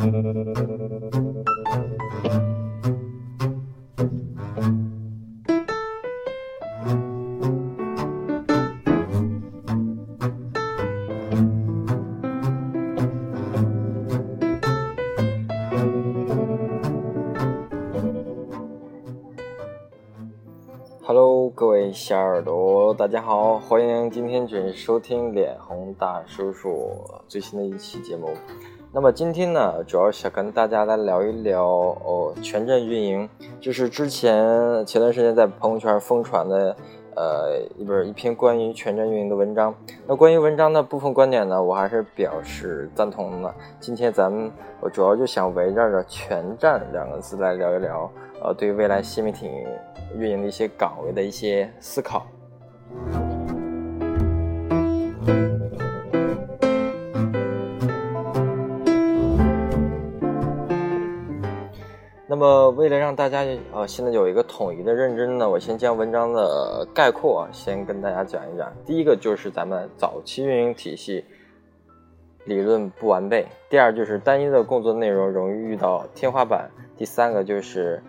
Hello，各位小耳朵，大家好，欢迎今天准时收听脸红大叔叔最新的一期节目。那么今天呢，主要想跟大家来聊一聊哦，全站运营，就是之前前段时间在朋友圈疯传的呃一本一篇关于全站运营的文章。那关于文章的部分观点呢，我还是表示赞同的。今天咱们我主要就想围绕着“全站”两个字来聊一聊，呃，对未来新媒体。运营的一些岗位的一些思考。那么，为了让大家呃现在有一个统一的认知呢，我先将文章的概括先跟大家讲一讲。第一个就是咱们早期运营体系理论不完备；第二就是单一的工作内容容易遇到天花板；第三个就是。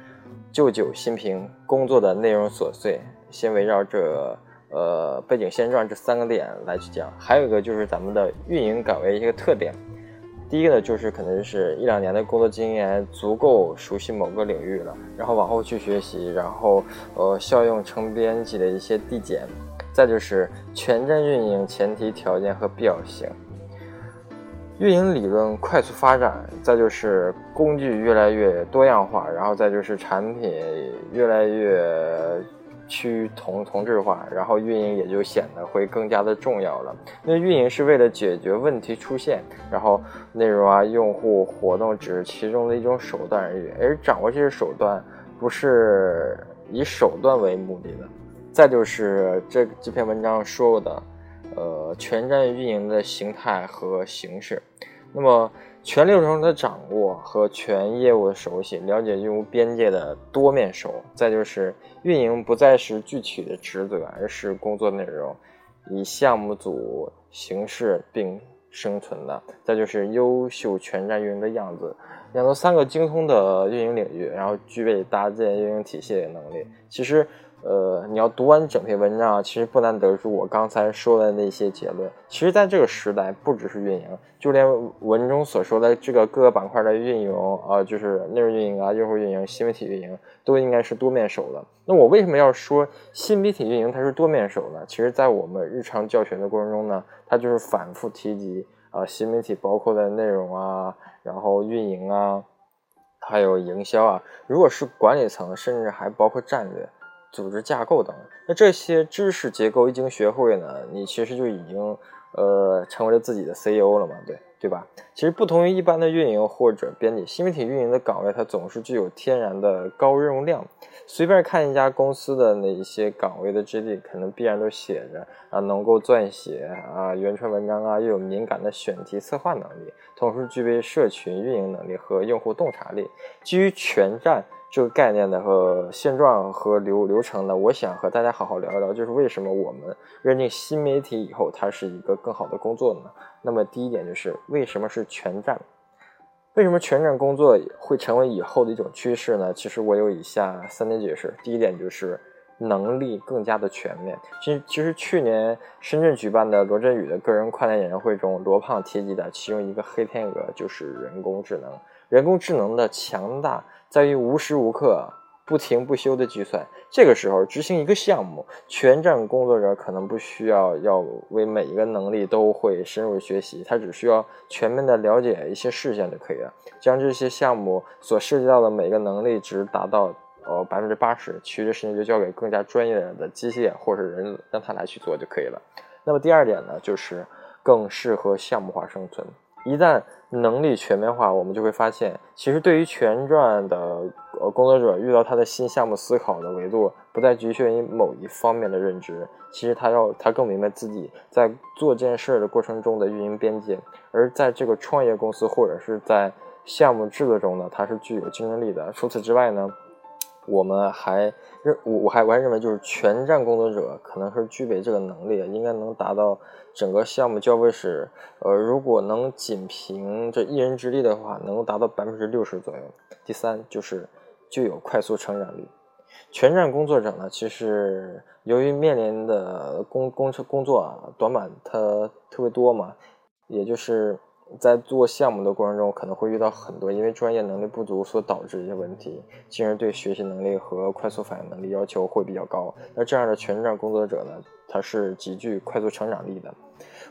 旧酒新瓶，工作的内容琐碎，先围绕着呃背景现状这三个点来去讲。还有一个就是咱们的运营岗位一个特点，第一个呢就是可能是一两年的工作经验足够熟悉某个领域了，然后往后去学习，然后呃效用成编辑的一些递减。再就是全站运营前提条件和必要性。运营理论快速发展，再就是工具越来越多样化，然后再就是产品越来越趋同同质化，然后运营也就显得会更加的重要了。那运营是为了解决问题出现，然后内容啊、用户活动只是其中的一种手段而已，而掌握这些手段不是以手段为目的的。再就是这这篇文章说过的。呃，全站运营的形态和形式，那么全流程的掌握和全业务的熟悉，了解业务边界的多面手，再就是运营不再是具体的职责，而是工作内容，以项目组形式并生存的，再就是优秀全站运营的样子，养成三个精通的运营领域，然后具备搭建运营体系的能力。其实。呃，你要读完整篇文章啊，其实不难得出我刚才说的那些结论。其实，在这个时代，不只是运营，就连文中所说的这个各个板块的运营啊，就是内容运营啊、用户运营、新媒体运营，都应该是多面手的。那我为什么要说新媒体运营它是多面手呢？其实，在我们日常教学的过程中呢，它就是反复提及啊，新媒体包括的内容啊，然后运营啊，还有营销啊。如果是管理层，甚至还包括战略。组织架构等，那这些知识结构一经学会呢，你其实就已经呃成为了自己的 CEO 了嘛，对对吧？其实不同于一般的运营或者编辑，新媒体运营的岗位它总是具有天然的高任务量。随便看一家公司的那一些岗位的职历，可能必然都写着啊，能够撰写啊原创文章啊，又有敏感的选题策划能力，同时具备社群运营能力和用户洞察力。基于全站。这个概念的和现状和流流程呢，我想和大家好好聊一聊，就是为什么我们认定新媒体以后它是一个更好的工作呢？那么第一点就是为什么是全站？为什么全站工作会成为以后的一种趋势呢？其实我有以下三点解释。第一点就是能力更加的全面。其实其实去年深圳举办的罗振宇的个人跨年演唱会中，罗胖提及的其中一个黑天鹅就是人工智能。人工智能的强大在于无时无刻不停不休的计算。这个时候执行一个项目，全站工作者可能不需要要为每一个能力都会深入学习，他只需要全面的了解一些事项就可以了。将这些项目所涉及到的每个能力值达到呃百分之八十，其余的事情就交给更加专业的机械或者人让他来去做就可以了。那么第二点呢，就是更适合项目化生存。一旦能力全面化，我们就会发现，其实对于全转的呃工作者，遇到他的新项目思考的维度不再局限于某一方面的认知，其实他要他更明白自己在做这件事的过程中的运营边界，而在这个创业公司或者是在项目制作中呢，它是具有竞争力的。除此之外呢，我们还认我我还我还认为就是全站工作者可能是具备这个能力，应该能达到整个项目交付时，呃，如果能仅凭这一人之力的话，能够达到百分之六十左右。第三就是具有快速成长力。全站工作者呢，其实由于面临的工工程工作啊短板，它特别多嘛，也就是在做项目的过程中，可能会遇到很多因为专业能力不足所导致一些问题，进而对学习能力和快速反应能力要求会比较高。那这样的全站工作者呢，他是极具快速成长力的。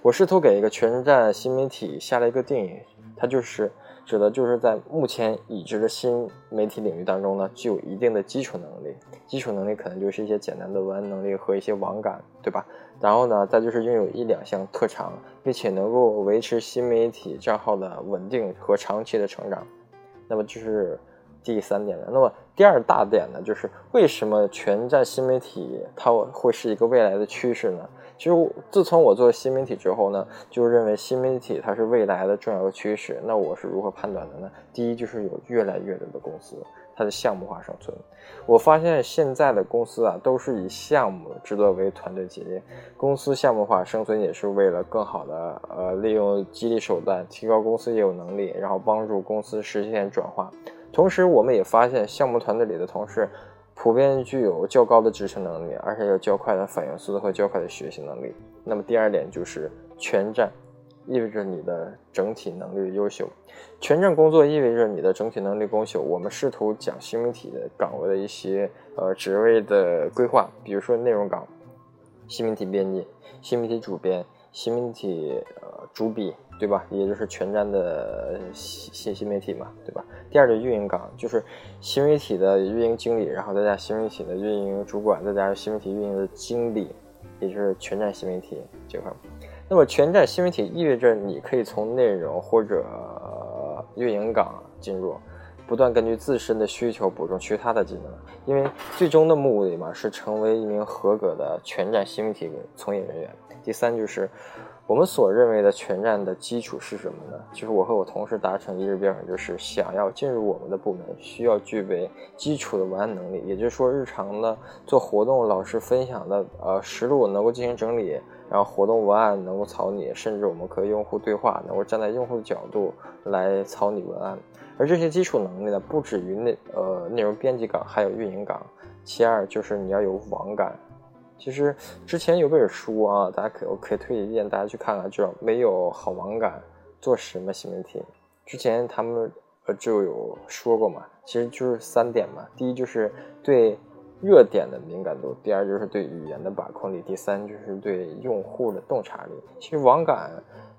我试图给一个全站新媒体下了一个定义，它就是。指的就是在目前已知的新媒体领域当中呢，具有一定的基础能力。基础能力可能就是一些简单的文案能力和一些网感，对吧？然后呢，再就是拥有一两项特长，并且能够维持新媒体账号的稳定和长期的成长。那么这是第三点的。那么第二大点呢，就是为什么全站新媒体它会是一个未来的趋势呢？其实自从我做新媒体之后呢，就认为新媒体它是未来的重要趋势。那我是如何判断的呢？第一就是有越来越多的公司它的项目化生存。我发现现在的公司啊，都是以项目制作为团队企业。公司项目化生存也是为了更好的呃利用激励手段，提高公司业务能力，然后帮助公司实现转化。同时，我们也发现项目团队里的同事。普遍具有较高的执行能力，而且有较快的反应速度和较快的学习能力。那么第二点就是全站，意味着你的整体能力优秀。全站工作意味着你的整体能力优秀。我们试图讲新媒体的岗位的一些呃职位的规划，比如说内容岗、新媒体编辑、新媒体主编、新媒体呃主笔。对吧？也就是全站的新信息媒体嘛，对吧？第二个运营岗就是新媒体的运营经理，然后再加新媒体的运营主管，再加上新媒体运营的经理，也就是全站新媒体这块。那么全站新媒体意味着你可以从内容或者运营岗进入，不断根据自身的需求补充其他的技能，因为最终的目的嘛是成为一名合格的全站新媒体从业人员。第三就是。我们所认为的全站的基础是什么呢？就是我和我同事达成一致标准，就是想要进入我们的部门，需要具备基础的文案能力。也就是说，日常的做活动、老师分享的呃实录能够进行整理，然后活动文案能够草拟，甚至我们和用户对话，能够站在用户的角度来草拟文案。而这些基础能力呢，不止于内呃内容编辑岗，还有运营岗。其二就是你要有网感。其实之前有本书啊，大家可我可以推荐大家去看看，叫没有好网感做什么新媒体。之前他们呃就有说过嘛，其实就是三点嘛。第一就是对热点的敏感度，第二就是对语言的把控力，第三就是对用户的洞察力。其实网感，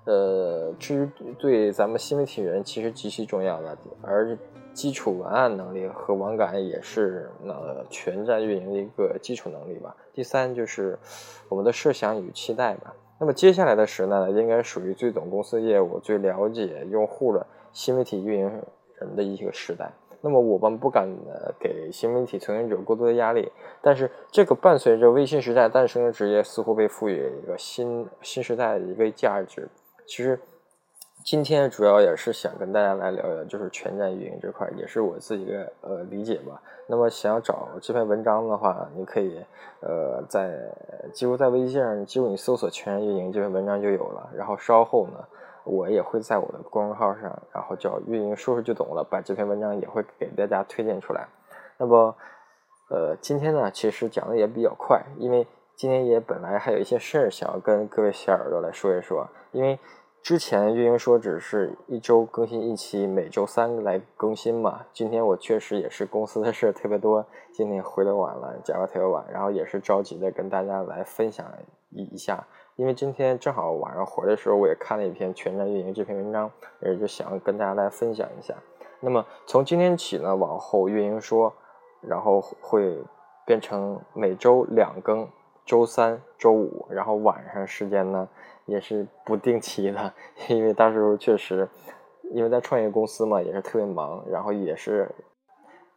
呃，至于对咱们新媒体人其实极其重要的，而。基础文案能力和网感也是呃全站运营的一个基础能力吧。第三就是我们的设想与期待吧。那么接下来的时代呢，应该属于最懂公司业务、最了解用户的新媒体运营人的一个时代。那么我们不敢给新媒体从业者过多的压力，但是这个伴随着微信时代诞生的职业，似乎被赋予一个新新时代的一个价值。其实。今天主要也是想跟大家来聊聊，就是全站运营这块，也是我自己的呃理解吧。那么想要找这篇文章的话，你可以呃在几乎在微信上，几乎你搜索“全站运营”这篇文章就有了。然后稍后呢，我也会在我的公众号上，然后叫“运营说说就懂了”，把这篇文章也会给大家推荐出来。那么呃今天呢，其实讲的也比较快，因为今天也本来还有一些事儿想要跟各位小耳朵来说一说，因为。之前运营说只是一周更新一期，每周三来更新嘛。今天我确实也是公司的事特别多，今天回来晚了，加班特别晚，然后也是着急的跟大家来分享一一下。因为今天正好晚上回来的时候，我也看了一篇全站运营这篇文章，也就想跟大家来分享一下。那么从今天起呢，往后运营说，然后会变成每周两更，周三、周五，然后晚上时间呢。也是不定期的，因为到时候确实，因为在创业公司嘛，也是特别忙，然后也是，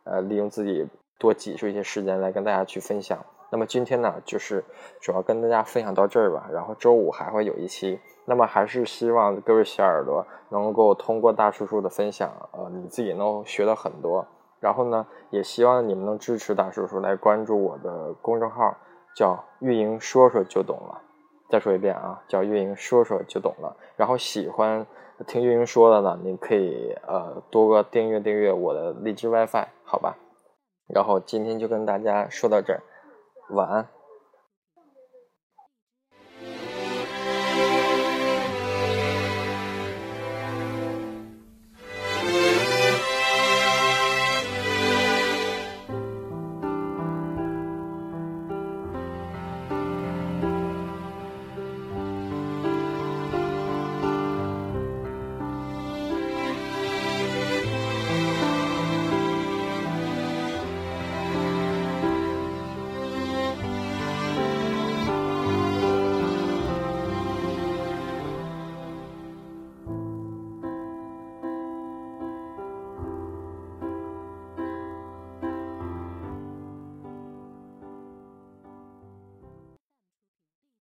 呃，利用自己多挤出一些时间来跟大家去分享。那么今天呢，就是主要跟大家分享到这儿吧。然后周五还会有一期。那么还是希望各位小耳朵能够通过大叔叔的分享，呃，你自己能学到很多。然后呢，也希望你们能支持大叔叔来关注我的公众号，叫“运营说说就懂了”。再说一遍啊，叫“运营说说就懂了”。然后喜欢听运营说的呢，你可以呃多个订阅订阅我的荔枝 WiFi，好吧？然后今天就跟大家说到这儿，晚安。